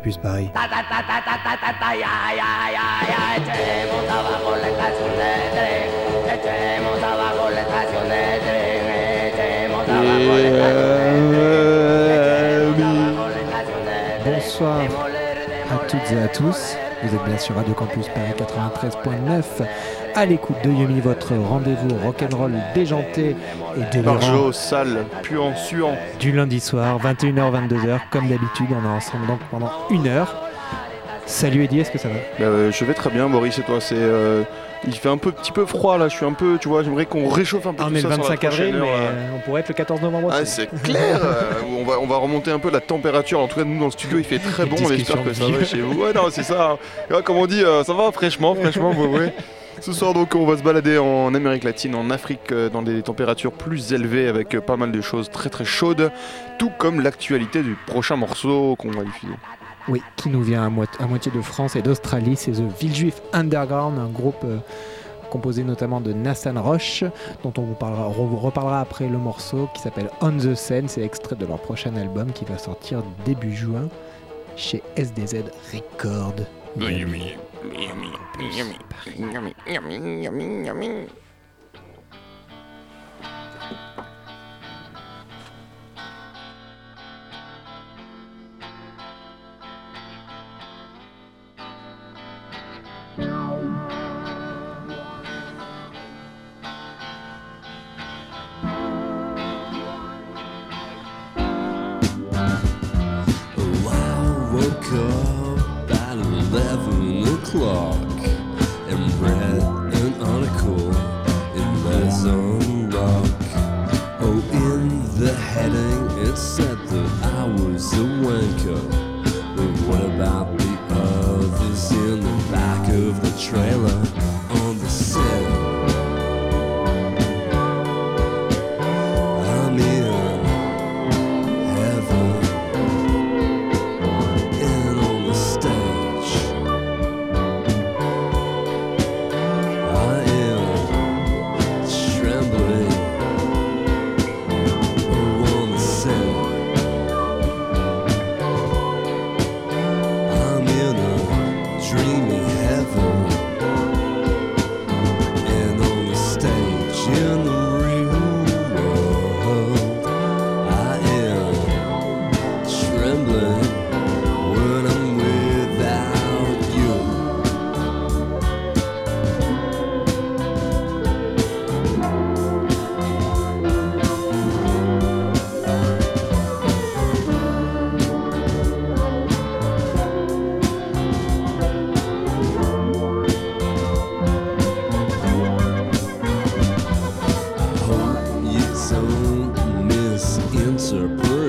Campus Paris. Bonsoir à toutes et à tous. Vous êtes bien sur Radio Campus Paris 93.9 à l'écoute de Yumi, votre rendez-vous rock'n'roll déjanté et délirant. Barjo, sale, puant, suant. Du lundi soir, 21h-22h, comme d'habitude, on est ensemble donc pendant une heure. Salut Eddie, est-ce que ça va? Bah, euh, je vais très bien, Boris, et toi C'est, euh, Il fait un peu, petit peu froid là, je suis un peu, tu vois, j'aimerais qu'on réchauffe un peu On est le ça sur la 25 avril, mais euh, on pourrait être le 14 novembre Ah, aussi. c'est clair euh, on, va, on va remonter un peu la température. En tout cas, nous dans le studio, il fait très bon. On espère que ça va chez vous. Ouais, non, c'est ça. Ouais, comme on dit, ça va fraîchement, fraîchement, ouais, ouais. Ce soir, donc, on va se balader en Amérique latine, en Afrique, euh, dans des températures plus élevées, avec euh, pas mal de choses très très chaudes, tout comme l'actualité du prochain morceau qu'on va diffuser. Oui, qui nous vient à, moi- à moitié de France et d'Australie. C'est The Villejuif Underground, un groupe euh, composé notamment de Nathan Roche, dont on vous, parlera, on vous reparlera après le morceau qui s'appelle On the Scene. C'est extrait de leur prochain album qui va sortir début juin chez SDZ Records. Yummy. Oh,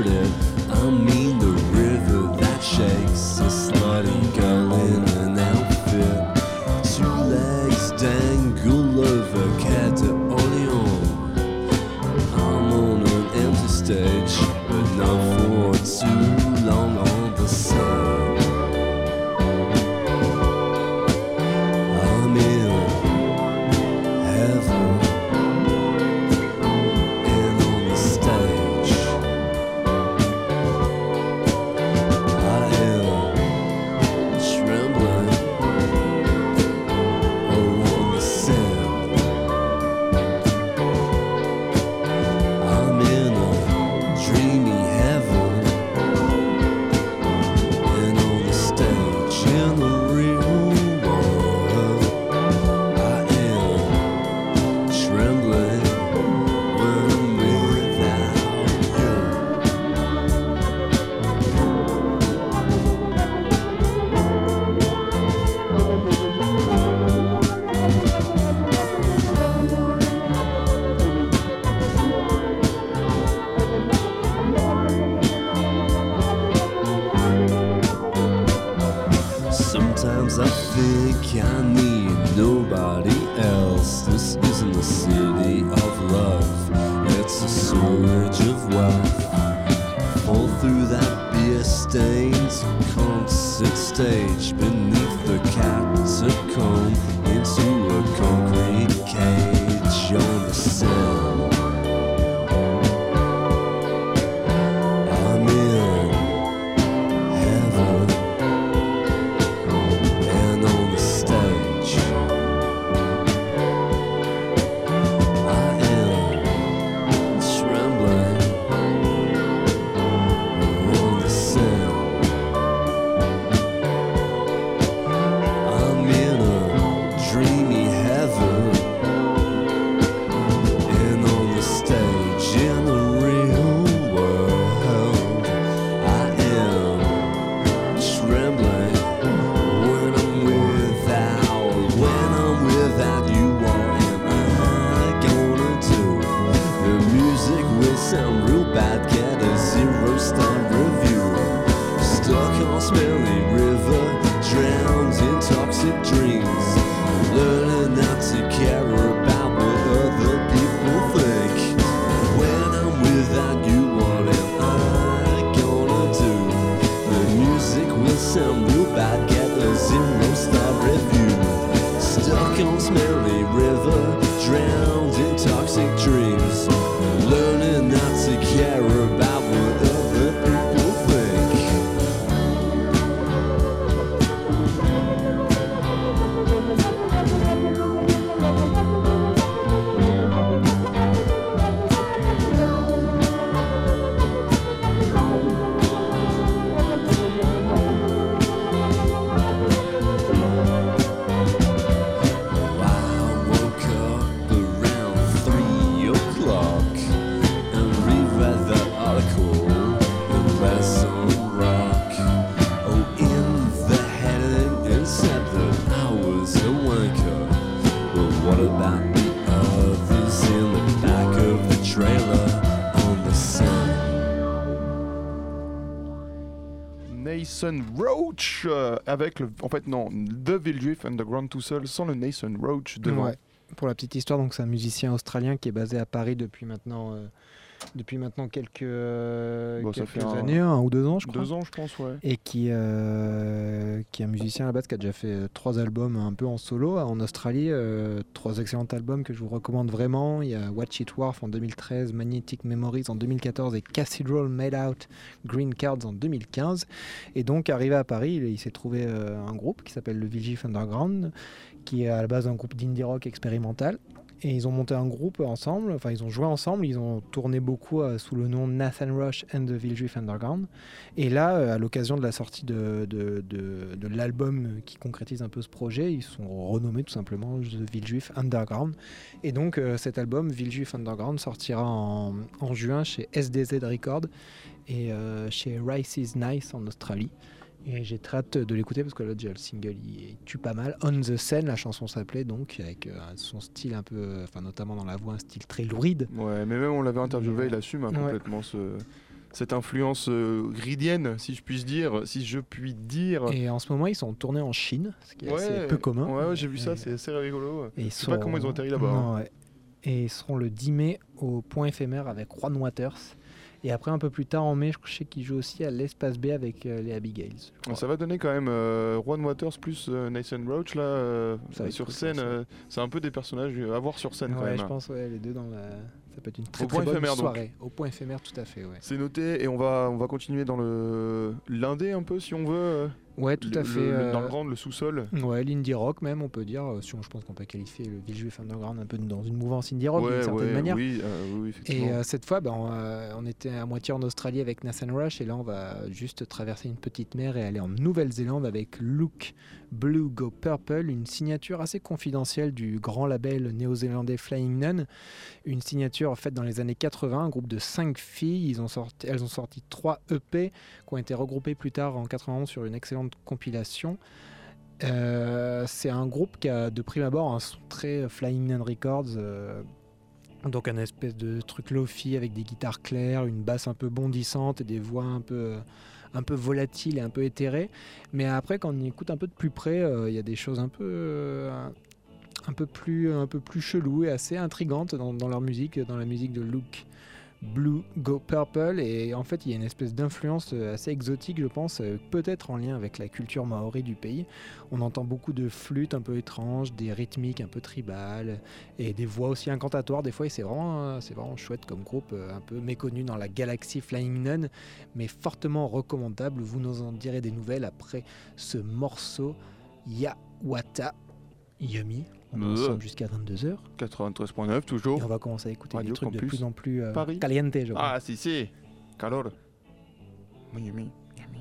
it. I mean the Nathan Roach euh, avec le. En fait, non, The Villejuif Underground tout seul sans le Nathan Roach devant. Ouais. Pour la petite histoire, donc c'est un musicien australien qui est basé à Paris depuis maintenant, euh, depuis maintenant quelques, euh, Bon, ça quelques fait un- années, un ou deux ans, je crois. Deux ans, je pense, ouais. Et qui, euh, qui est un musicien à la base qui a déjà fait euh, trois albums un peu en solo en Australie. euh, trois excellents albums que je vous recommande vraiment. Il y a Watch It Wharf en 2013, Magnetic Memories en 2014 et Cathedral Made Out Green Cards en 2015. Et donc, arrivé à Paris, il, il s'est trouvé euh, un groupe qui s'appelle le Villejuif Underground, qui est à la base un groupe d'indie rock expérimental. Et ils ont monté un groupe ensemble, enfin ils ont joué ensemble, ils ont tourné beaucoup euh, sous le nom Nathan Rush and the Villejuif Underground. Et là, euh, à l'occasion de la sortie de, de, de- l'album qui concrétise un peu ce projet, ils sont renommés tout simplement The Villejuif Underground. Et donc euh, cet album, Villejuif Underground, sortira en, en juin chez SDZ Records et chez Rice is Nice en Australie. Et j'ai très hâte de l'écouter parce que là déjà le single il, tue pas mal. On the Scene, la chanson s'appelait donc avec euh, son style un peu, enfin notamment dans la voix, un style très louride. Ouais, mais même on l'avait interviewé, il assume hein, Ouais. complètement ce- cette influence euh, gridienne, si je puis dire, si je puis dire. Et en ce moment ils sont tournés en Chine, ce qui est assez peu commun. Ouais, ouais, j'ai vu ça, c'est assez rigolo. Et Je sais pas comment ils ont atterri là-bas. hein. Et ils seront le 10 mai au point éphémère avec Juan Waters. Et après, un peu plus tard en mai, je sais qu'ils jouent aussi à l'espace B avec euh, les Abigails. Ça va donner quand même euh, Juan Waters plus euh, Nathan Roach là sur scène. c'est un peu des personnages à voir sur scène quand ouais, même. je pense, ouais, les deux dans la. Ça peut être une très, Au très point bonne éphémère, donc. soirée. Au point éphémère, tout à fait, ouais. C'est noté et on va on va continuer dans le l'indé un peu si on veut. Ouais, tout le- à fait. le- euh, dans le grand le sous-sol. Ouais, l'indie rock même, on peut dire. euh, Si on, je pense qu'on peut qualifier le Villejuif Underground un peu dans une mouvance indie rock d'une ouais, certaine ouais, manière. oui, euh, oui, oui, effectivement. Et cette fois, ben, on, on était à moitié en Australie avec Nathan Rush et là on va juste traverser une petite mer et aller en Nouvelle-Zélande avec Look Blue Go Purple, une signature assez confidentielle du grand label néo-zélandais Flying Nun, une signature faite dans les années 80, un groupe de 5 filles, ils ont sorti, elles ont sorti 3 EP qui ont été regroupés plus tard en 91 sur une excellente compilation. Euh, c'est un groupe qui a de prime abord un son très Flying Nun Records. euh, donc un espèce de truc lofi avec des guitares claires, une basse un peu bondissante et des voix un peu, un peu volatiles et un peu éthérées. Mais après, quand on écoute un peu de plus près, euh, il y a des choses un peu, euh, un peu plus, un peu plus cheloues et assez intrigantes dans leur musique, dans la musique de Luke. Blue Go Purple. Et en fait il y a une espèce d'influence euh, assez exotique je pense euh, peut-être en lien avec la culture maori du pays. On entend beaucoup de flûtes un peu étranges des rythmiques un peu tribales et des voix aussi incantatoires des fois et c'est vraiment euh, chouette comme groupe un peu méconnu dans la galaxie Flying Nun mais fortement recommandable. Vous nous en direz des nouvelles après ce morceau. Yawata Yummy on est ensemble jusqu'à 22h 93.9 et toujours. on va commencer à écouter Radio des trucs de plus en plus euh, Paris. caliente je crois. Ah si si. Calor. Yummy yummy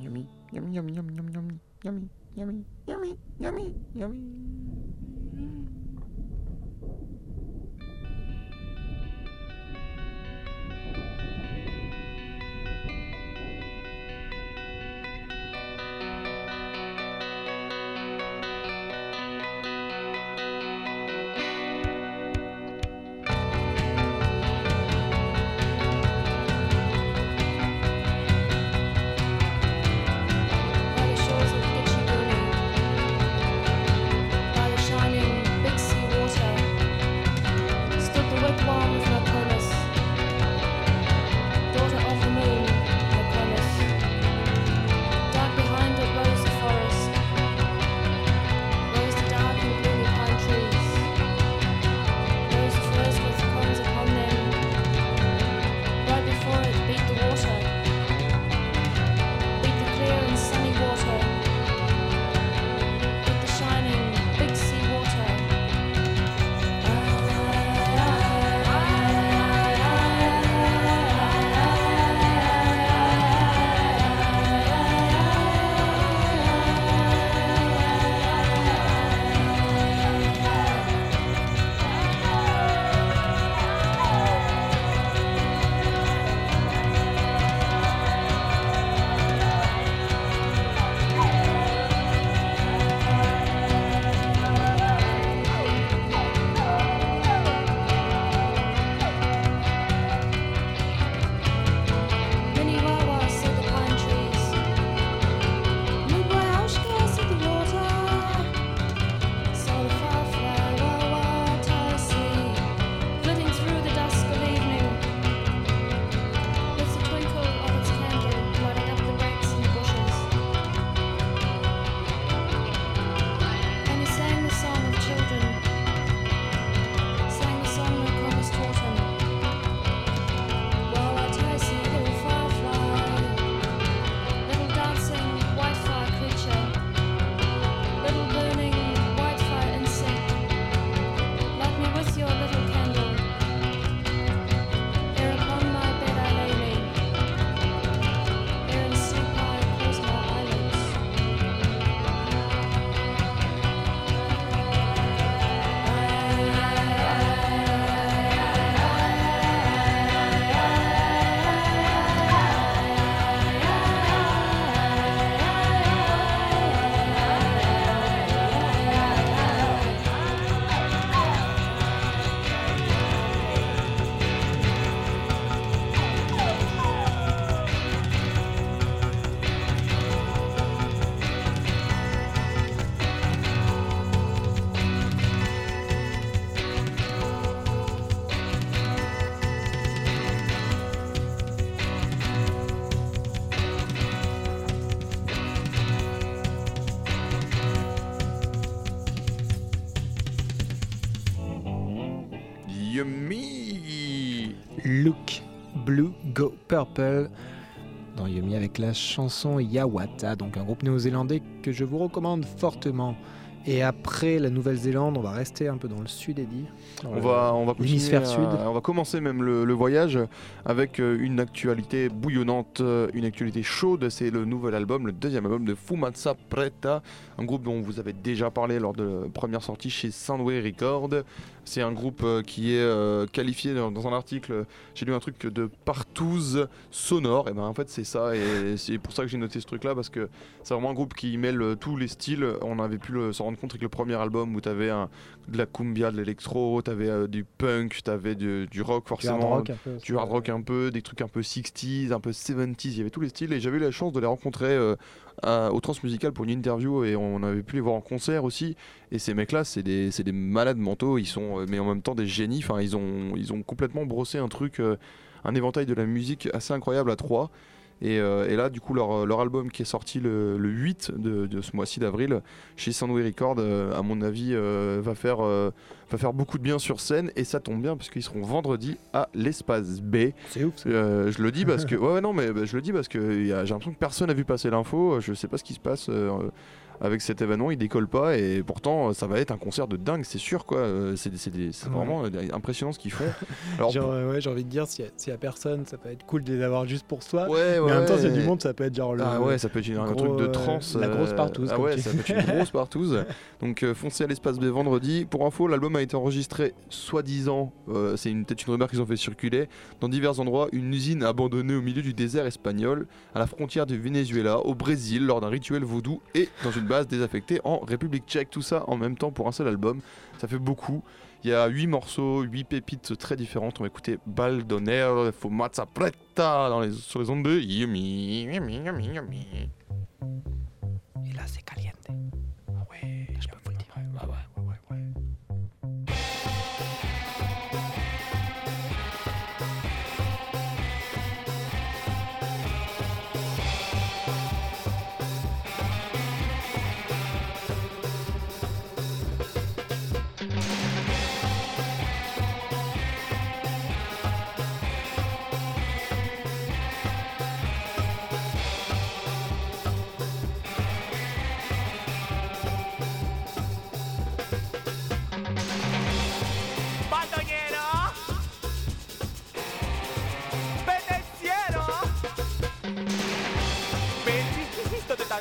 yummy yummy yummy yummy yummy yummy yummy yummy yummy yummy. Dans Yumi avec la chanson Yawata, donc un groupe néo-zélandais que je vous recommande fortement. Et après la Nouvelle-Zélande, on va rester un peu dans le sud. Dans On le- va, on va l'hémisphère sud. On va commencer même le, le voyage avec euh, une actualité bouillonnante, euh, une actualité chaude. C'est le nouvel album, le deuxième album de Fumatsa Preta, un groupe dont vous avez déjà parlé lors de la première sortie chez Soundway Record. C'est un groupe euh, qui est qualifié dans, un article, j'ai lu un truc de partouze sonore. Et ben en fait c'est ça, et c'est pour ça que j'ai noté ce truc-là parce que c'est vraiment un groupe qui mêle tous les styles. On avait pu le- s'en rendre compte avec le premier album où tu avais de la cumbia, de l'électro, t'avais euh, du punk, t'avais du, du rock Du forcément, hard rock peu. du hard rock un peu, des trucs un peu 60s, un peu 70s, il y avait tous les styles et j'avais eu la chance de les rencontrer euh, à- au Transmusical pour une interview et on avait pu les voir en concert aussi et ces mecs là c'est des, malades mentaux, ils sont euh, mais en même temps des génies, enfin ils ont, ils ont complètement brossé un truc, un éventail de la musique assez incroyable à trois. Et, euh, et là, du coup, leur, leur album qui est sorti le, le 8 de, de ce mois-ci d'avril chez Soundway Record, euh, à mon avis, euh, va, faire, euh, va faire beaucoup de bien sur scène. Et ça tombe bien parce qu'ils seront vendredi à l'Espace B. C'est ouf. Euh, je le dis parce que ouais, ouais, non mais bah, je le dis parce que j'ai l'impression que personne n'a vu passer l'info. Je sais pas ce qui se passe euh, avec cet événement. Il décolle pas et pourtant euh, ça va être un concert de dingue, c'est sûr quoi. Euh, C'est Ouais. vraiment euh, impressionnant ce qu'ils font. Alors, Genre, euh, ouais, j'ai envie de dire, s'il y, a- s'il y a personne, ça peut être cool de les avoir juste pour soi. ouais, ouais, mais en même temps, s'il y a du monde, ça peut être genre le. Ah ouais, ça peut être un gros, truc de trance. la grosse partouze, Ah comme ouais, tu ça dis. peut être une grosse partouze. Donc foncez à l'espace B vendredi. Pour info, l'album a été enregistré, soi-disant, c'est peut-être une rumeur qu'ils ont fait circuler, dans divers endroits, une usine abandonnée au milieu du désert espagnol, à la frontière du Venezuela, au Brésil, lors d'un rituel vaudou et dans une base désaffectée en République tchèque. Tout ça en même temps pour un seul album. Ça fait beaucoup. Il y a 8 morceaux, 8 pépites très différentes. On va écouter Baldoner, Fumazza Preta dans les, sur les ondes de Yumi. Yumi, Yumi, Yumi. Et là, c'est caliente. Ouais, je peux vous le dire. Ouais, ouais, ouais, ouais.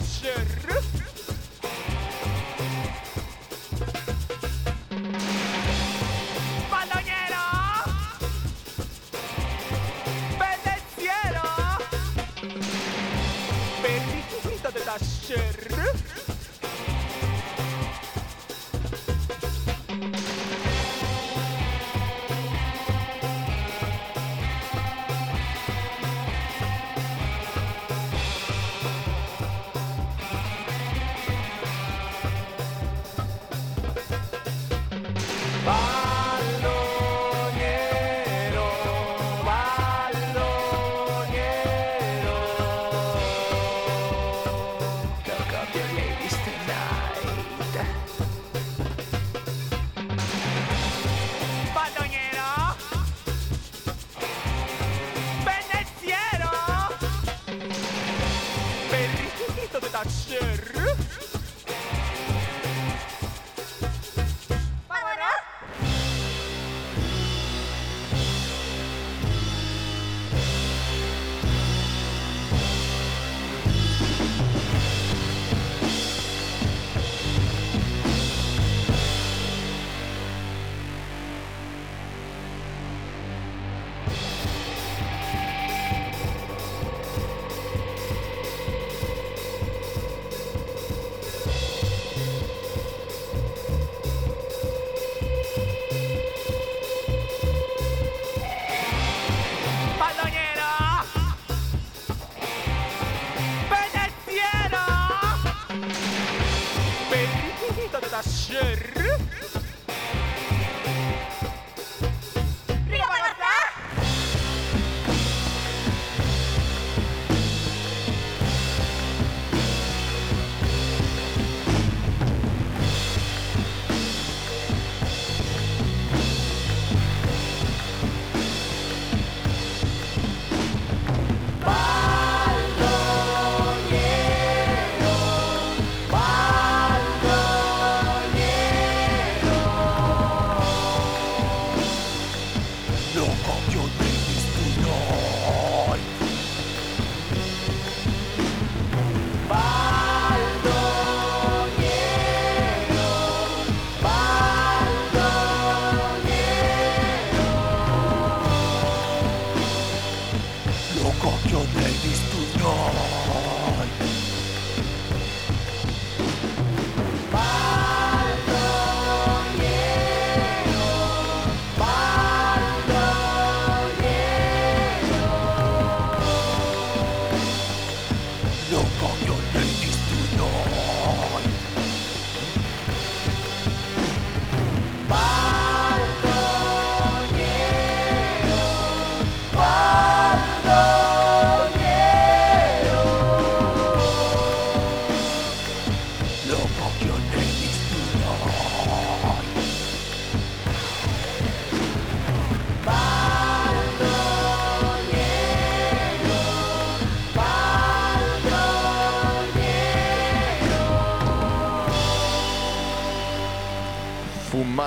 Shit.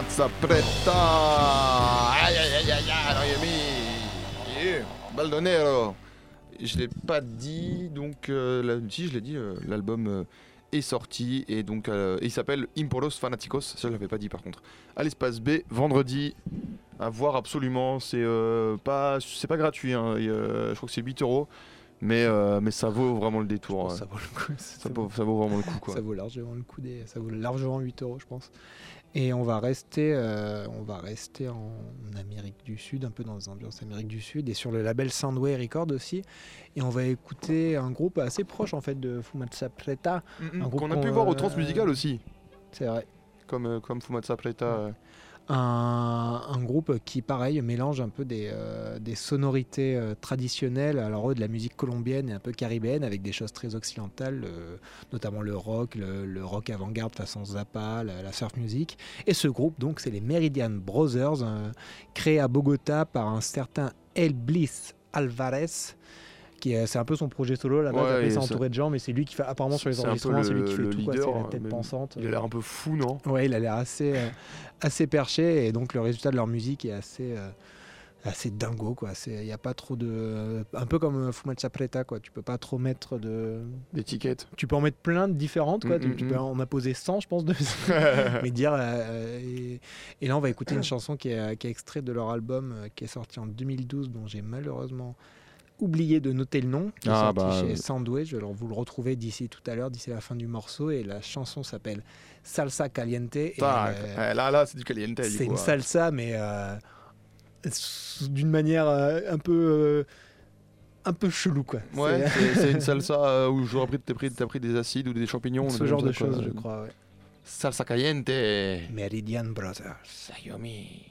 Fumazza preta Aïe aïe aïe aïe aïe Yeah, Baldonero Je l'ai pas dit, donc euh, là, si je l'ai dit, euh, l'album euh, est sorti et donc euh, il s'appelle Imporos Fanaticos, ça je l'avais pas dit par contre. À l'espace B, vendredi, à voir absolument, c'est euh, pas, c'est pas gratuit, hein, et, euh, je crois que c'est 8 euros, mais, euh, mais ça vaut vraiment le détour. ouais. ça vaut le coup. Ça vaut, ça vaut vraiment le coup quoi. Ça vaut largement le coup des, ça vaut largement 8 euros, je pense. Et on va rester, euh, on va rester en Amérique du Sud, un peu dans les ambiances Amérique du Sud, et sur le label Soundway Records aussi. Et on va écouter un groupe assez proche en fait de Fumatsa Preta. Mm, mm, groupe Qu'on a pu voir au euh, Transmusical aussi, C'est vrai. comme, euh, comme Fumazza Preta. Un, groupe qui, pareil, mélange un peu des, euh, sonorités euh, traditionnelles, alors eux, de la musique colombienne et un peu caribéenne, avec des choses très occidentales, notamment le rock, le, rock avant-garde façon Zappa, la, la surf music. Et ce groupe, donc, c'est les Meridian Brothers, euh, créé à Bogota par un certain El Bliss Alvarez. Qui C'est un peu son projet solo là-bas, Ouais, il entouré de gens, mais c'est lui qui fait, apparemment sur les enregistrements, c'est lui qui fait le tout, quoi, leader, c'est la tête pensante. Il a l'air un peu fou, non? Ouais, il a l'air assez, euh, assez perché et donc le résultat de leur musique est assez, euh, assez dingo quoi. Il n'y a pas trop de, un peu comme euh, Fumatsa Preta quoi. Tu peux pas trop mettre de, D'étiquette. tu peux en mettre plein de différentes quoi. Mm, Tu- mm, tu mm. peux en a posé 100 je pense de, mais dire. euh, et, et là on va écouter une chanson qui est, qui est extraite de leur album qui est sorti en 2012 dont j'ai malheureusement oublié de noter le nom, qui est Ah, sorti bah, chez euh. Sandwich. Vais vous le retrouver d'ici tout à l'heure, d'ici la fin du morceau. Et la chanson s'appelle Salsa Caliente. et, euh, Eh, là, là, c'est du caliente. c'est une salsa, mais euh, d'une manière euh, un peu, un peu chelou, quoi. Ouais, C'est- une salsa euh, où j'aurais pris, t'as pris, t'as pris des acides ou des champignons. ce genre de choses, je crois. Ouais. Salsa caliente. Meridian Brothers. Sayomi.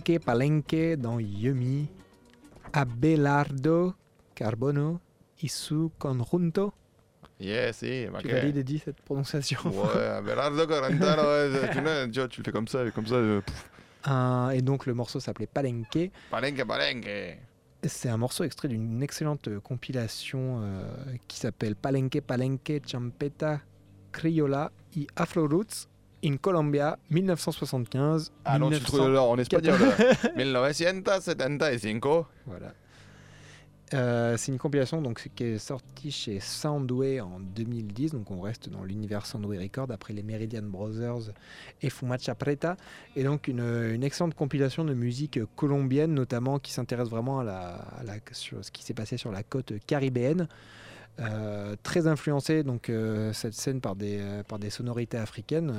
Palenque, Palenque dans Yumi. Abelardo Carbono Isu Conjunto. Yes, si, Tu valides, Eddie, cette prononciation Ouais, Abelardo Quarantano, ouais, tu, le fais comme ça, comme ça. euh, Un- Et donc le morceau s'appelait Palenque. Palenque, palenque. C'est un morceau extrait d'une excellente euh, compilation euh, qui s'appelle Palenque Palenque Champeta Criolla y Afro Roots in Colombia 1975. Ah non, tu le 1900 trouves en espagnol. 1975. Voilà. Euh, c'est une compilation donc, qui est sortie chez Soundway en 2010, donc on reste dans l'univers Soundway Record après les Meridian Brothers et Fumacha Preta, et donc une, une excellente compilation de musique colombienne notamment qui s'intéresse vraiment à, la, à la- sur ce qui s'est passé sur la côte caribéenne. Euh, très influencée donc euh, cette scène par des, euh, par des sonorités africaines.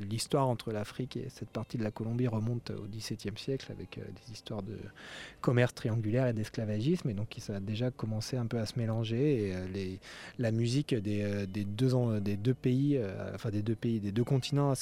L'histoire entre l'Afrique et cette partie de la Colombie remonte au XVIIe siècle avec des histoires de commerce triangulaire et d'esclavagisme. Et donc ça a déjà commencé un peu à se mélanger. Et la musique des, des, deux, des deux pays, enfin des deux pays, des deux continents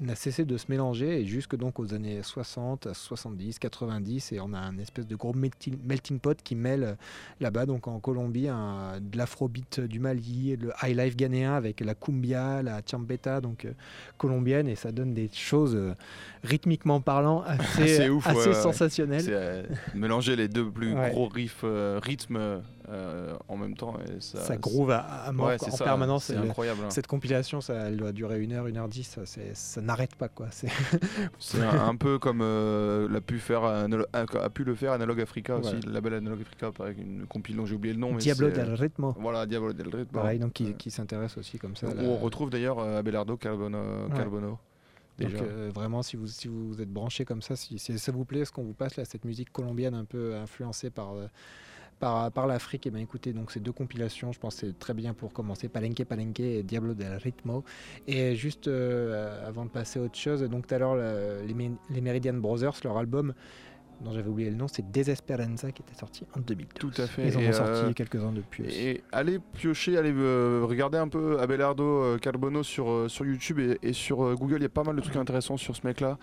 n'a cessé de se mélanger. Et jusque donc aux années 60, 70, 90 et on a un espèce de gros melting, melting pot qui mêle là-bas donc en Colombie un- de l'afrobeat du Mali, le high life ghanéen avec la cumbia, la champeta donc euh, colombienne et ça donne des choses euh, rythmiquement parlant assez, Assez ouf, assez ouais. sensationnelles. Euh, mélanger les deux plus gros riffs, euh, rythmes euh, en même temps. Et ça, ça groove à, à mort Ouais, en ça, permanence. C'est le- incroyable. hein. cette compilation, ça, elle doit durer une heure, une heure dix. Ça, c'est- ça n'arrête pas quoi. C'est un, un peu comme euh, l'a pu faire a, a pu le faire Analog Africa aussi, le label Analog Africa avec une compile dont j'ai oublié le nom. Diablo del Ritmo. Voilà, Diablo del Ritmo. Pareil, donc qui, qui s'intéresse aussi comme ça. où on retrouve d'ailleurs euh, Abelardo Carbono. Ouais. Carbono Donc euh, vraiment, si vous, si vous êtes branché comme ça, si, si ça vous plaît, ce qu'on vous passe là, cette musique colombienne un peu influencée par, par, par l'Afrique, et bien écoutez, donc ces deux compilations, je pense c'est très bien pour commencer, Palenque Palenque et Diablo del Ritmo. Et juste euh, avant de passer à autre chose, donc tout à l'heure, le- les, Meridian Brothers, leur album, dont j'avais oublié le nom, c'est Desesperanza, qui était sorti en 2012. Tout à fait. Ils en Et, ont sorti euh, quelques-uns depuis aussi. Et allez piocher, allez euh, regarder un peu Abelardo euh, Carbono sur, sur YouTube et, et sur Google. Il y a pas mal de trucs intéressants sur ce mec-là.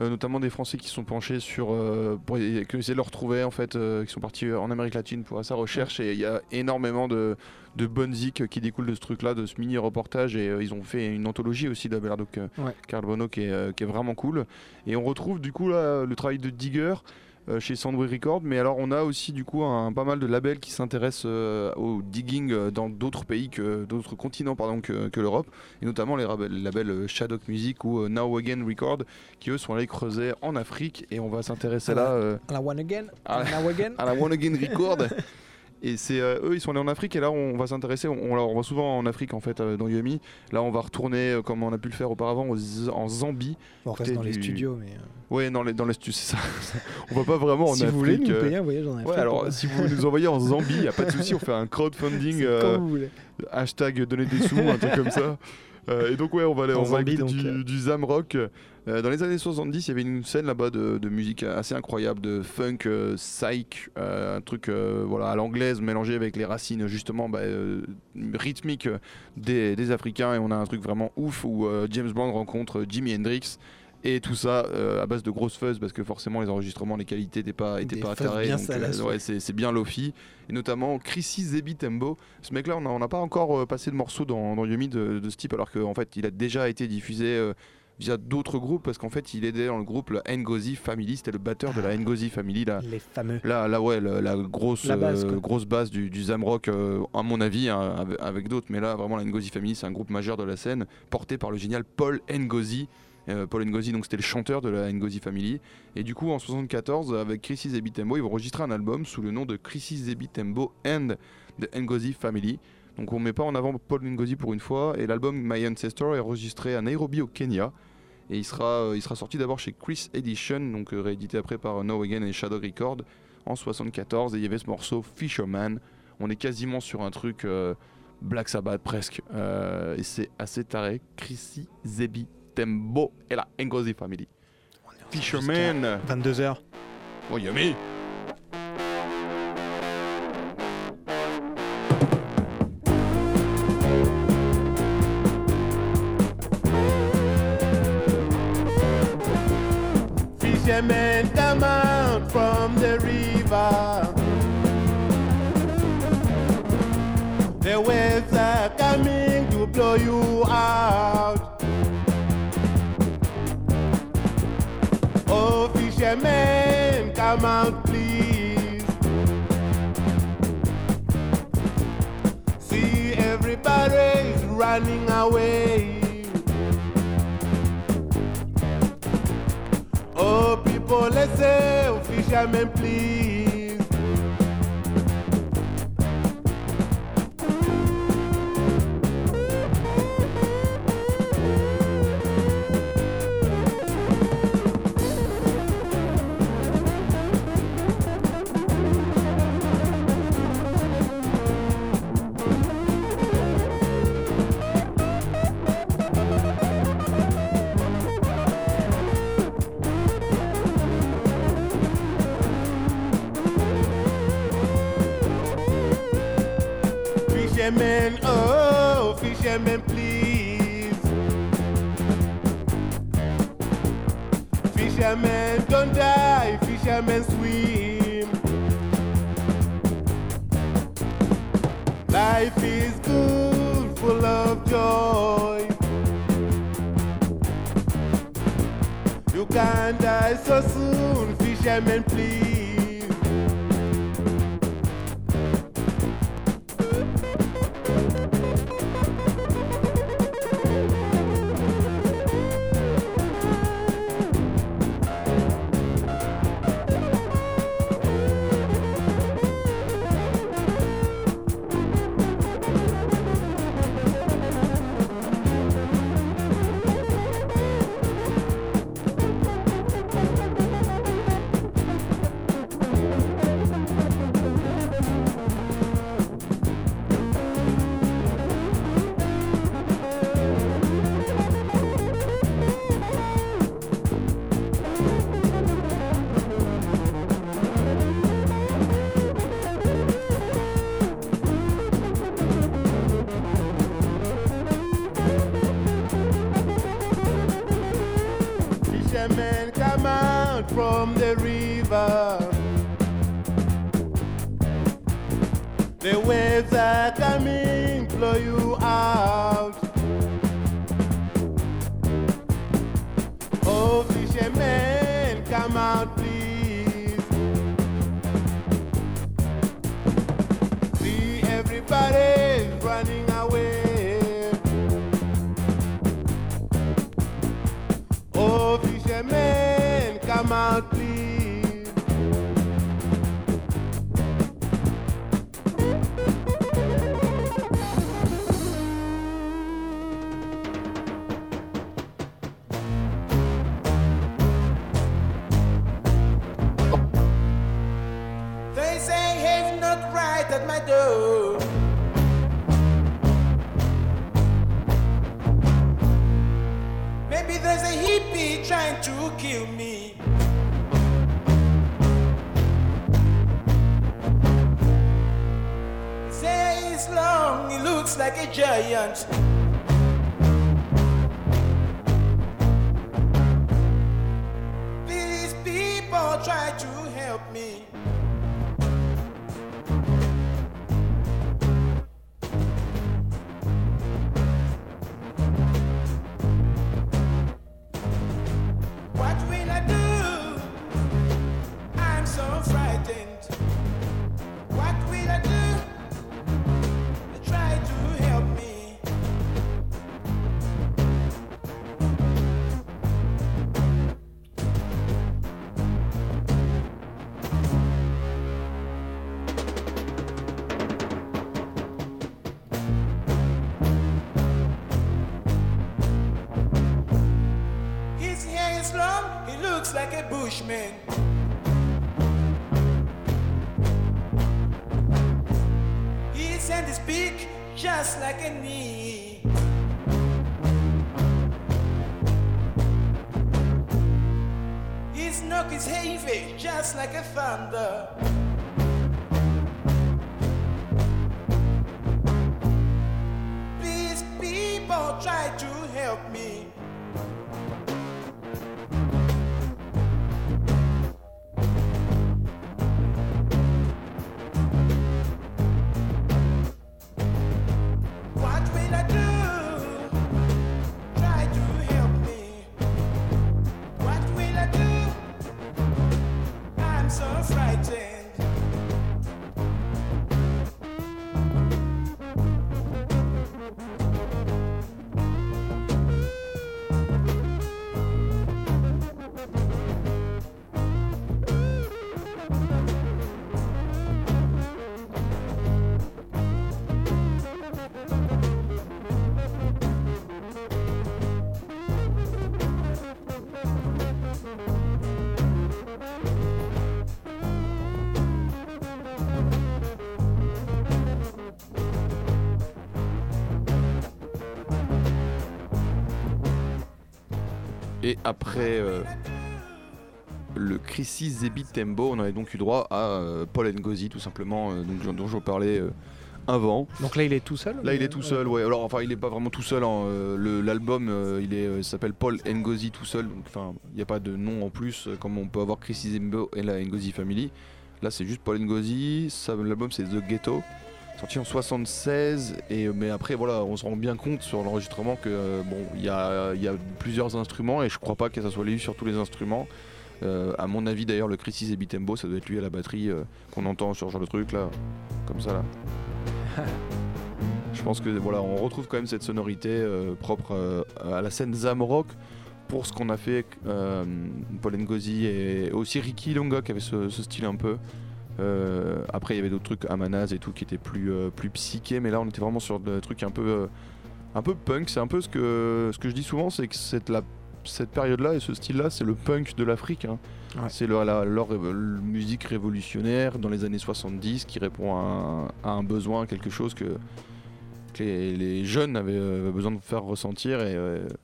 Euh, notamment des Français qui sont penchés sur euh, pour essayé de le retrouver en fait, euh, qui sont partis en Amérique latine pour sa recherche. Et il y a énormément de, de bonnes zik qui découlent de ce truc-là, de ce mini reportage. Et ils ont fait une anthologie aussi d'Abelardo Ca- Ouais. Carbono qui est, qui est vraiment cool. Et on retrouve du coup là le travail de Digger chez Soundway Records, mais alors on a aussi du coup un, pas mal de labels qui s'intéressent euh, au digging euh, dans d'autres pays que d'autres continents pardon que, que l'Europe, et notamment les labels, les labels euh, Shadok Music ou euh, Now Again Record, qui eux sont allés creuser en Afrique, et on va s'intéresser là euh, À la One Again à à la Now Again à la One Again Record. Et c'est euh, eux, ils sont allés en Afrique et là on va s'intéresser. On, on, on va souvent en Afrique en fait euh, dans Yumi. Là on va retourner euh, comme on a pu le faire auparavant aux en Zambie. On reste dans les studios, mais Ouais, dans les dans les studios, c'est ça. on va pas vraiment en si Afrique. vous voulez nous payer un voyage en Afrique, Ouais, alors si vous nous envoyez en Zambie, il a pas de souci, on fait un crowdfunding, comme vous voulez. hashtag donner des sous, un truc comme ça. Euh, et donc ouais, on va aller En on va Zambie, écouter donc, du, euh. du Zam Rock. Euh, dans les années 70, il y avait une scène là-bas de, de musique assez incroyable, de funk, euh, psych, euh, un truc euh, voilà à l'anglaise mélangé avec les racines justement bah, euh, rythmiques des, des Africains et on a un truc vraiment ouf où euh, James Bond rencontre Jimi Hendrix. Et tout ça euh, à base de grosses fuzz parce que forcément les enregistrements, les qualités n'étaient pas, étaient Des pas bien donc, ouais, c'est bien Lofi. Et notamment Chrissy Zebi Tembo. Ce mec là, on n'a pas encore euh, passé de morceau dans, dans Yumi de, de ce type alors qu'en fait il a déjà été diffusé euh, via d'autres groupes parce qu'en fait il aidait dans le groupe la Ngozi Family. C'était le batteur de la Ngozi Family. La, Les fameux. Là, là ouais, la grosse, La base, euh, grosse base du, du Zamrock, euh, à mon avis, hein, avec, avec d'autres. Mais là, vraiment, la Ngozi Family, c'est un groupe majeur de la scène, porté par le génial Paul Ngozi. Euh, Paul Ngozi, donc c'était le chanteur de la Ngozi Family. Et du coup, en 74, avec Chrissy Zebitembo, ils vont enregistrer un album sous le nom de Chrissy Zebitembo and the Ngozi Family. Donc on met pas en avant Paul Ngozi pour une fois. Et l'album My Ancestor est enregistré à Nairobi au Kenya. Et il sera, euh, il sera sorti d'abord chez Chris Edition, donc euh, réédité après par No Again et Shadow Record en 74. Et il y avait ce morceau Fisherman. On est quasiment sur un truc euh, Black Sabbath presque. Euh, et c'est assez taré. Chrissy Zebi Tembo et la Ngozi Family. Fisherman 22h. Oh yummy Fishermen come out from the river. The waves are coming to blow you out. Oh, fishermen, come out, please. See, everybody's running away. eu fiz amém. jamais the giants. Please, people, try to help me. Like a bushman. His big, just like a knee. His knock is heavy, just like a thunder. Et après euh, le Chrissy Zebi Tembo, on avait donc eu droit à euh, Paul Ngozi, tout simplement, euh, donc, dont je vous parlais avant. Donc là, il est tout seul Là, il est tout seul, ouais. Alors, enfin, il est pas vraiment tout seul. hein. L'album, euh, il est, euh, s'appelle Paul Ngozi tout seul. Donc, enfin, il n'y a pas de nom en plus, comme on peut avoir Chrissy Zembo et la Ngozi Family. Là, c'est juste Paul Ngozi. L'album, c'est The Ghetto, sorti en 76. Et mais après, voilà, on se rend bien compte sur l'enregistrement que euh, bon, il y a, il y a plusieurs instruments et je crois pas que ça soit lui sur tous les instruments. Euh, à mon avis, d'ailleurs, le Chrissy Zebi Tembo, ça doit être lui à la batterie euh, qu'on entend sur ce genre de truc là, comme ça là. Je pense que voilà, on retrouve quand même cette sonorité euh, propre à la scène Zamrock pour ce qu'on a fait Paul Ngozi et aussi Ricky Longa qui avait ce, ce style un peu. Euh, après il y avait d'autres trucs Amanaz et tout qui étaient plus euh, plus psychés mais là on était vraiment sur des trucs un peu euh, un peu punk c'est un peu ce que ce que je dis souvent c'est que cette la cette période là et ce style là c'est le punk de l'Afrique hein. Ouais. c'est leur musique révolutionnaire dans les années 70 qui répond à un, à un besoin quelque chose que que les, les jeunes avaient euh, besoin de faire ressentir et,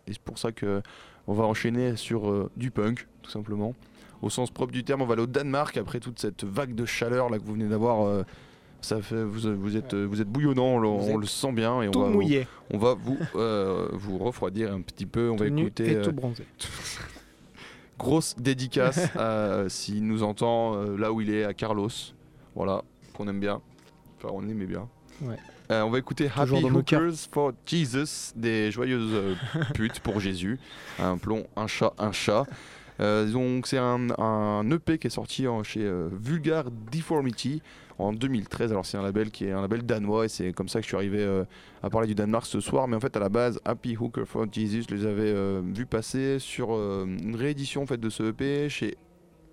et c'est pour ça que on va enchaîner sur du punk tout simplement au sens propre du terme on va aller au Danemark après toute cette vague de chaleur là que vous venez d'avoir euh, ça fait vous, vous êtes euh, vous êtes bouillonnant on, le- Vous on êtes le sent bien et on va mouillé, on va vous euh, vous refroidir un petit peu on tout va écouter et tout bronzé. grosse dédicace à, s'il nous entend là où il est à Carlos voilà qu'on aime bien enfin on aimait bien Ouais. Euh, on va écouter Happy. Hookers for Jesus des joyeuses putes pour Jésus un plomb un chat un chat donc c'est un, EP qui est sorti chez euh, Vulgar Deformity en 2013 alors c'est un label qui est un label danois et c'est comme ça que je suis arrivé euh, à parler du Danemark ce soir. Mais en fait à la base Happy Hooker for Jesus je les avais euh, vus passer sur euh, une réédition en fait de ce EP chez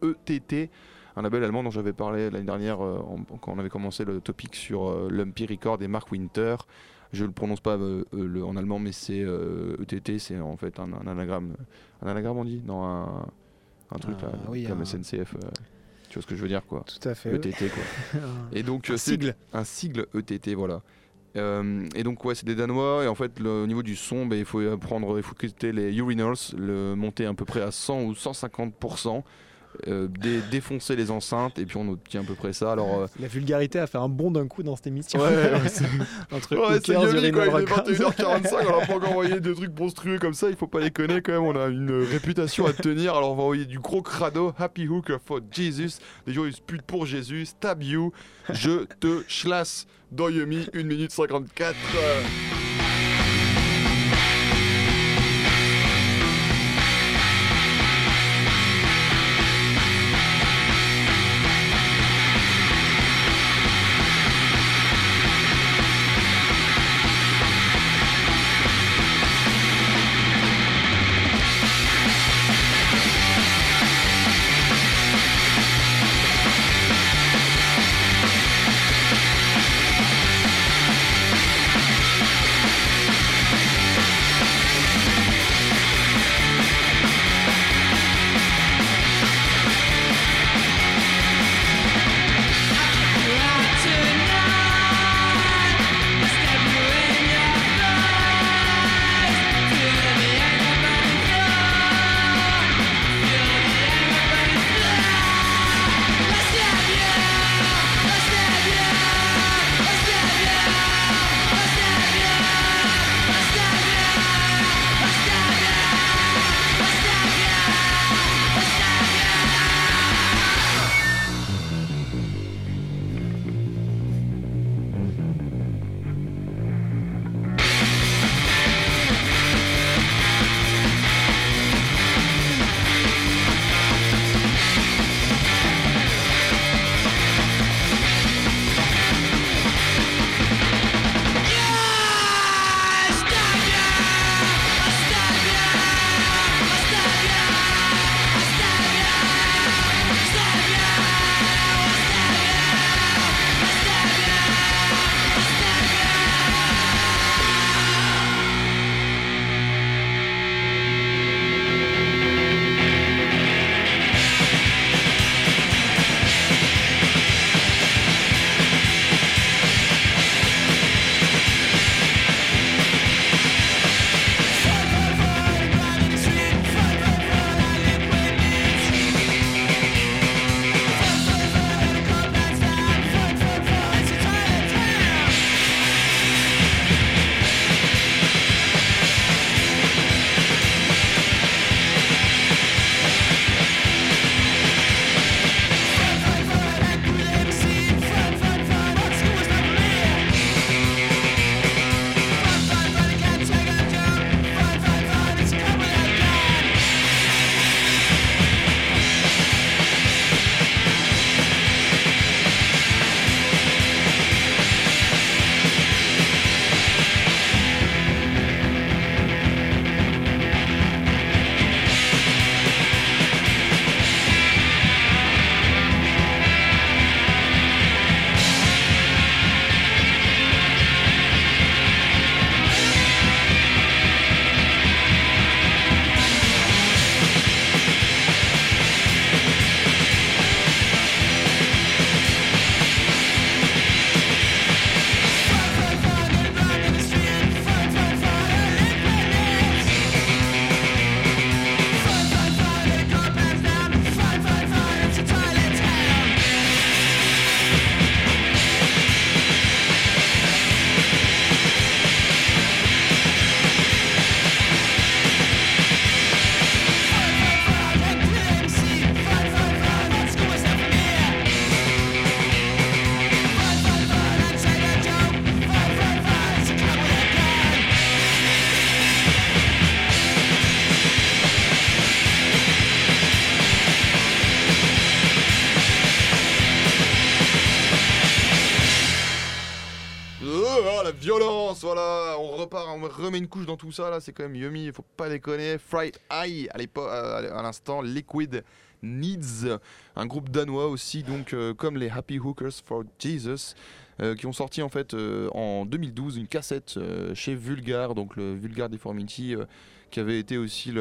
ETT un label allemand dont j'avais parlé l'année dernière euh, quand on avait commencé le topic sur euh, Lumpy Record et Mark Winter je le prononce pas euh, euh, le- en allemand mais c'est euh, ETT c'est en fait un, un anagramme un anagramme on dit non un, un truc Ah, là, oui, comme un- SNCF tu vois ce que je veux dire quoi Tout à fait. ETT quoi et donc un c'est- sigle. un sigle ETT, voilà. Euh, et donc ouais, c'est des Danois et en fait le, au niveau du son, bah, il faut prendre, il faut écouter les urinals, le monter à peu près à 100 ou 150 euh, dé- défoncer les enceintes et puis on obtient à peu près ça. Alors euh, La vulgarité a fait un bond d'un coup dans cette émission. ouais, ouais, c'est- Entre ouais, c'est quoi, il est records. 21h45, on a pas encore envoyé des trucs monstrueux comme ça, il faut pas les connaître quand même, on a une réputation à tenir, alors on va envoyer du gros crado, Happy Hooker for Jesus, des joyeuses putes pour Jésus, Stab You, je te schlasse, dans Yumi, 1 minute 54. euh. Remet une couche dans tout ça là, c'est quand même yummy, il faut pas déconner. Fried Eye euh, à l'instant, Liquid Needs, un groupe danois aussi, donc euh, comme les Happy Hookers for Jesus, euh, qui ont sorti en fait en 2012 une cassette chez Vulgar, donc le Vulgar Deformity, qui avait été aussi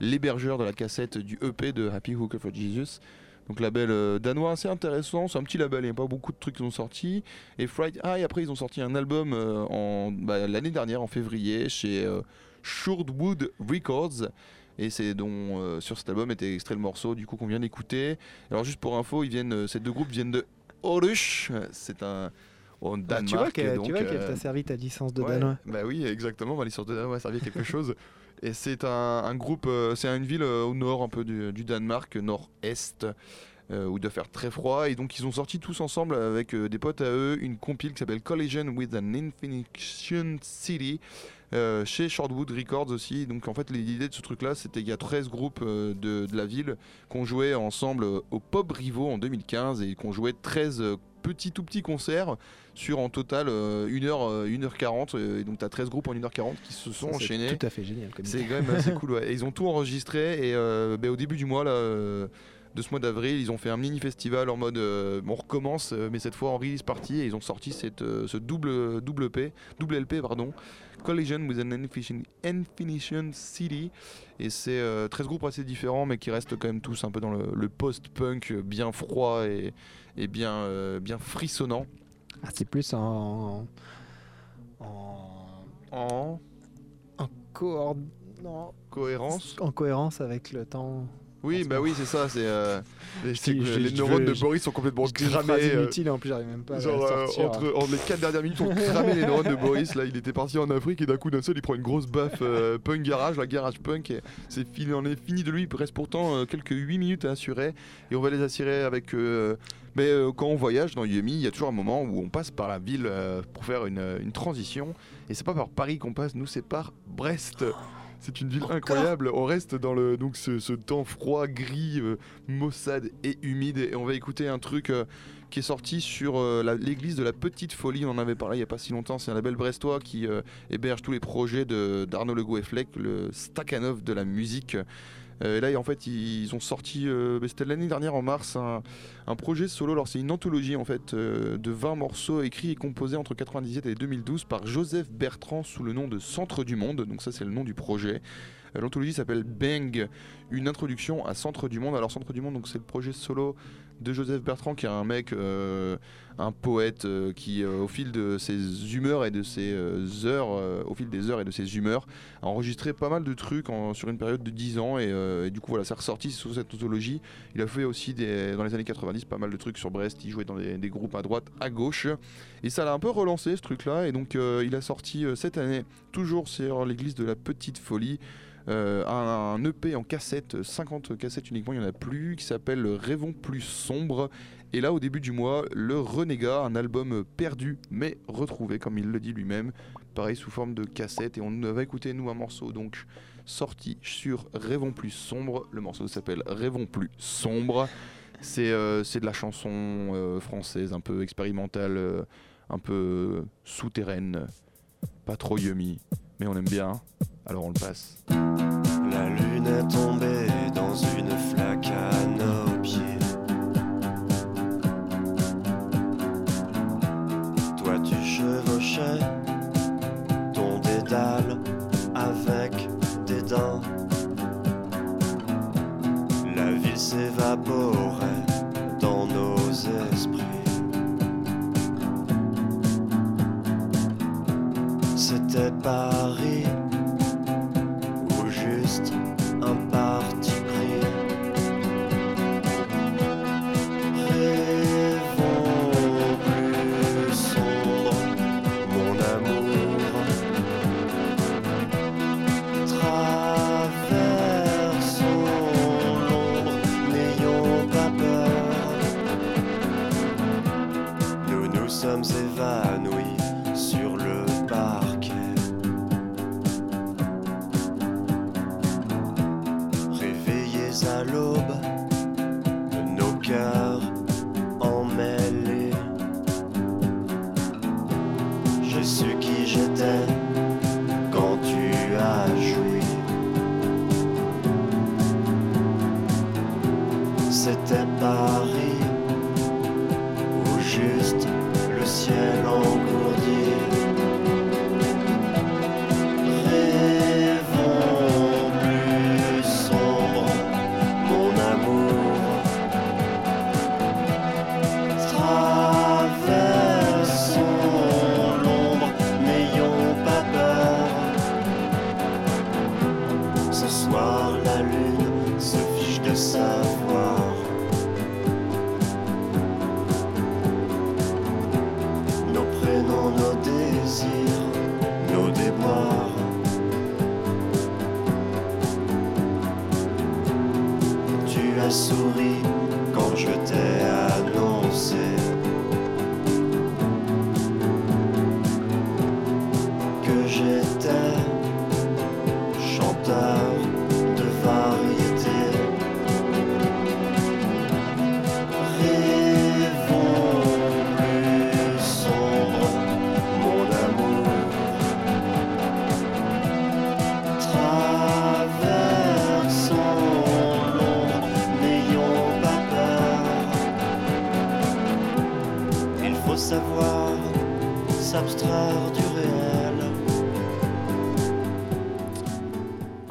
l'hébergeur de la cassette du EP de Happy Hooker for Jesus. Donc label euh, danois assez intéressant, c'est un petit label, il n'y a pas beaucoup de trucs qui sont sortis. Et Fright Eye, après ils ont sorti un album euh, en bah, l'année dernière, en février, chez euh, Shorewood Records. Et c'est dont euh, sur cet album était extrait le morceau du coup qu'on vient d'écouter. Alors juste pour info, ils viennent, ces deux groupes viennent de Aarhus, c'est un au Danemark. tu vois qu'elle donc, tu vois qu'elle t'a servi ta licence de Ouais, danois. Bah oui, exactement. Ma licence de danois a servi à quelque chose. Et c'est un, groupe, euh, c'est une ville euh, au nord un peu du, Danemark, nord-est, euh, où il doit faire très froid. Et donc ils ont sorti tous ensemble avec des potes à eux une compile qui s'appelle Collision with an Infinition City. chez Shortwood Records aussi. Donc en fait l'idée de ce truc là c'était qu'il y a 13 groupes de, la ville qu'on jouait ensemble au Pop Rivo en 2015 et qu'on jouait 13 euh, petits tout petits concerts sur en total 1h, 1h40 euh, et donc tu as 13 groupes en 1h40 qui se sont Ça, enchaînés. Tout à fait génial. C'est quand même assez cool. ouais. Et ils ont tout enregistré et euh, ben, au début du mois là, euh, de ce mois d'avril, ils ont fait un mini festival en mode euh, on recommence, euh, mais cette fois en release party et ils ont sorti cette, euh, ce double double P, double LP pardon, Collision with an Infinition, City et c'est euh, 13 groupes assez différents mais qui restent quand même tous un peu dans le, le post-punk euh, bien froid et, et bien euh, bien frissonnant. Ah, c'est plus en. En. En En coord... non, cohérence. En cohérence avec le temps. Oui, bah oui, c'est ça. C'est euh, les, Si, je neurones veux- de Boris sont complètement cramés. euh, inutile en plus j'arrive même pas Genre à euh, sortir. entre, entre les 4 dernières minutes, on cramait les neurones de Boris. Là, il était parti en Afrique et d'un coup d'un seul, il prend une grosse baffe euh, punk garage, la garage punk. Et c'est fini, on est fini de lui. Il reste pourtant euh, quelques 8 minutes à assurer et on va les assurer avec. Euh, mais euh, quand on voyage dans Yumi, il y a toujours un moment où on passe par la ville euh, pour faire une, une transition. Et c'est pas par Paris qu'on passe, nous c'est par Brest. C'est une ville incroyable. On reste dans le donc ce, ce temps froid, gris, euh, maussade et humide. Et on va écouter un truc euh, qui est sorti sur euh, l'église de la Petite Folie. On en avait parlé il y a pas si longtemps. C'est un label brestois qui euh, héberge tous les projets d'Arnaud Le Gouefleck, le Stakhanov de la musique. Euh, et là, en fait, ils ont sorti, euh, c'était l'année dernière en mars, un, un projet solo. Alors, c'est une anthologie en fait euh, de 20 morceaux écrits et composés entre 97 et 2012 par Joseph Bertrand sous le nom de Centre du Monde. Donc, ça, c'est le nom du projet. L'anthologie s'appelle Bang, une introduction à Centre du Monde. Alors, Centre du Monde, c'est le projet solo de Joseph Bertrand, qui est un mec, euh, un poète euh, qui, euh, au fil de ses humeurs et de ses heures, au fil des heures et de ses humeurs, a enregistré pas mal de trucs sur une période de 10 ans. Et, du coup, voilà, c'est ressorti sous cette anthologie. Il a fait aussi dans les années 90 pas mal de trucs sur Brest. Il jouait dans des, des groupes à droite, à gauche. Et ça l'a un peu relancé ce truc-là. Et donc, il a sorti cette année, toujours sur l'église de la Petite Folie. Euh, un, EP en cassette, 50 cassettes uniquement, il n'y en a plus, qui s'appelle Rêvons plus sombre. Et là, au début du mois, Le Renégat, un album perdu mais retrouvé, comme il le dit lui-même, pareil sous forme de cassette. Et on va écouter, nous, un morceau donc sorti sur Rêvons plus sombre. Le morceau s'appelle Rêvons plus sombre. C'est euh, de la chanson euh, française, un peu expérimentale, un peu souterraine, pas trop yummy, mais on aime bien, alors on le passe. La lune est tombée dans une flaque à nos pieds. Toi tu chevauchais ton dédale avec dédain. La ville s'évaporait dans nos esprits. C'était Paris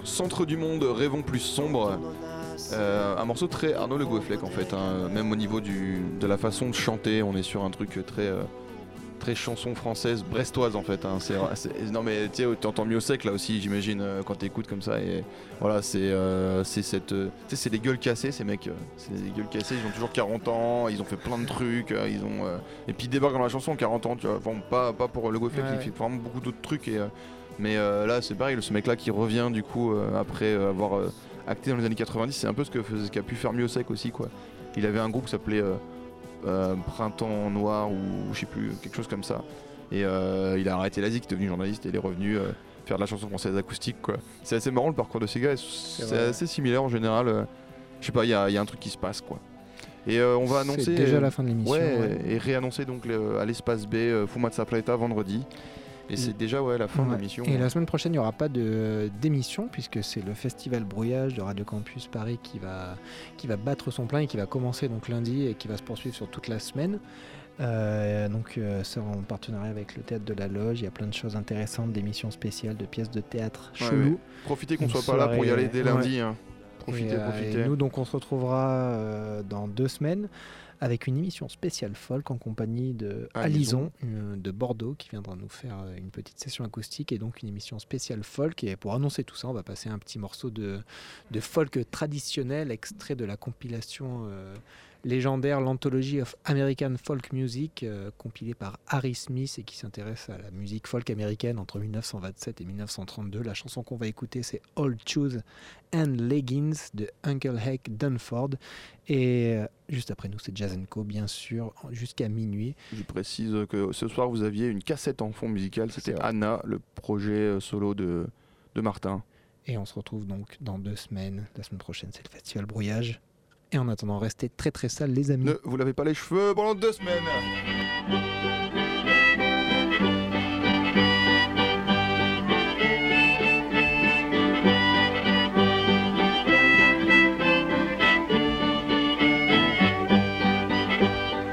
Centre du monde, rêvons plus sombre. Euh, un morceau très Arnaud Le Goueflec en fait, hein, même au niveau de la façon de chanter, on est sur un truc très, euh, très chanson française, brestoise en fait. hein, c'est- c'est- non mais tu sais, t'entends mieux sec là aussi, j'imagine, euh, quand t'écoutes comme ça. Et voilà, c'est euh, c'est cette, euh, c'est des gueules cassées ces mecs. c'est des gueules cassées, ils ont toujours 40 ans, ils ont fait plein de trucs, ils ont euh, et puis ils débarquent dans la chanson 40 ans, tu vois. Enfin, pas, pas pour Le Goueflec, Ouais. il fait vraiment beaucoup d'autres trucs et. euh, mais là, c'est pareil, ce mec-là qui revient du coup après avoir acté dans les années 90, c'est un peu ce que faisait- ce qu'a pu faire Miosek aussi quoi. Il avait un groupe qui s'appelait Printemps Noir ou je sais plus, quelque chose comme ça. Et euh, il a arrêté l'Asie, il est devenu journaliste et il est revenu euh, faire de la chanson française acoustique quoi. C'est assez marrant le parcours de ces gars, c'est assez similaire en général. euh, je sais pas, il y, a il y a un truc qui se passe quoi. Et euh, on va annoncer. déjà euh, la fin de l'émission, Ouais, ouais. et réannoncer donc le- à l'espace B euh, Fumatsa Plata vendredi. Et c'est déjà ouais la fin de Ouais. l'émission. Et la semaine prochaine, il n'y aura pas de- d'émission puisque c'est le festival Brouillage de Radio Campus Paris qui va, qui va battre son plein et qui va commencer donc lundi et qui va se poursuivre sur toute la semaine. Euh, donc euh, c'est en partenariat avec le théâtre de la Loge. Il y a plein de choses intéressantes, d'émissions spéciales, de pièces de théâtre chelou. ouais. Profitez qu'on Une soit pas là pour y aller dès lundi. hein. Profitez, Et, euh, profitez. et nous, donc, on se retrouvera euh, dans deux semaines avec une émission spéciale folk en compagnie de Alison. Alison de Bordeaux qui viendra nous faire euh, une petite session acoustique et donc une émission spéciale folk. Et pour annoncer tout ça, on va passer un petit morceau de, de folk traditionnel extrait de la compilation euh, légendaire l'Anthology of American Folk Music euh, compilée par Harry Smith et qui s'intéresse à la musique folk américaine entre 1927 et 1932. La chanson qu'on va écouter c'est Old Shoes and Leggings de Uncle Heck Dunford et euh, juste après nous c'est Jazz Co bien sûr jusqu'à minuit. Je précise que ce soir vous aviez une cassette en fond musical, c'était Anna, le projet euh, solo de, de Martin. Et on se retrouve donc dans deux semaines. La semaine prochaine, c'est le festival Brouillage. Et en attendant, restez très très sales, les amis. Ne vous lavez pas les cheveux pendant deux semaines.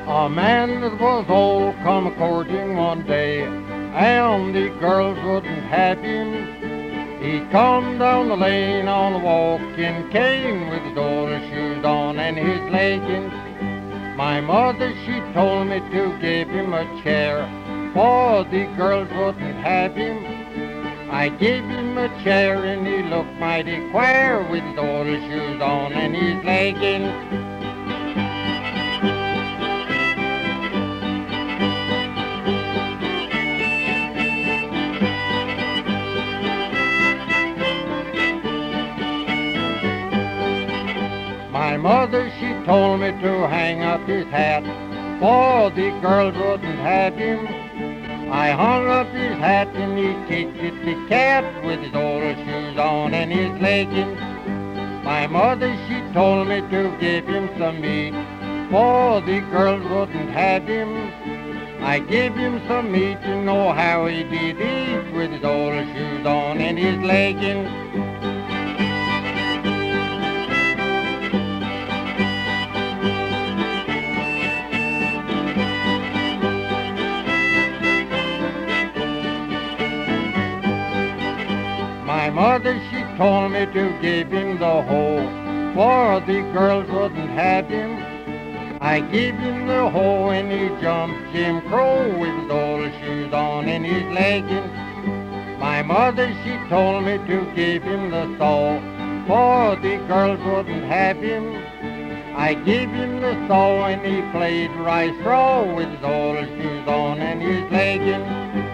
A man that was old come courting one day, and the girls wouldn't have him. He come down the lane on a walking cane with his old shoes on and his leggings. My mother, she told me to give him a chair, for the girls wouldn't have him. I gave him a chair and he looked mighty queer with his old shoes on and his leggings. My mother, she told me to hang up his hat, for the girls wouldn't have him. I hung up his hat and he kicked it the cat with his old shoes on and his leggings. My mother, she told me to give him some meat, for the girls wouldn't have him. I gave him some meat to know how he did eat with his old shoes on and his leggings. Mother, she told me to give him the hoe, for the girls wouldn't have him. I gave him the hoe and he jumped Jim Crow with his old shoes on and his leggings. My mother, she told me to give him the saw, for the girls wouldn't have him. I gave him the saw and he played rice straw with his old shoes on and his leggings.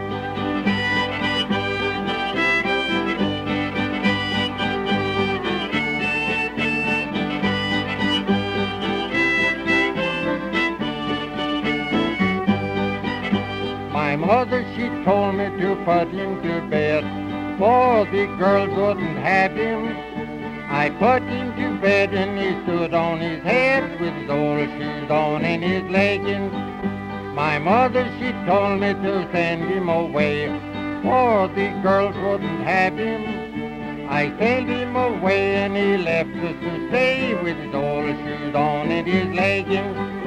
Mother, she told me to put him to bed, for the girls wouldn't have him. I put him to bed and he stood on his head with his old shoes on and his leggings. My mother, she told me to send him away, for the girls wouldn't have him. I sent him away and he left us to stay with his old shoes on and his leggings.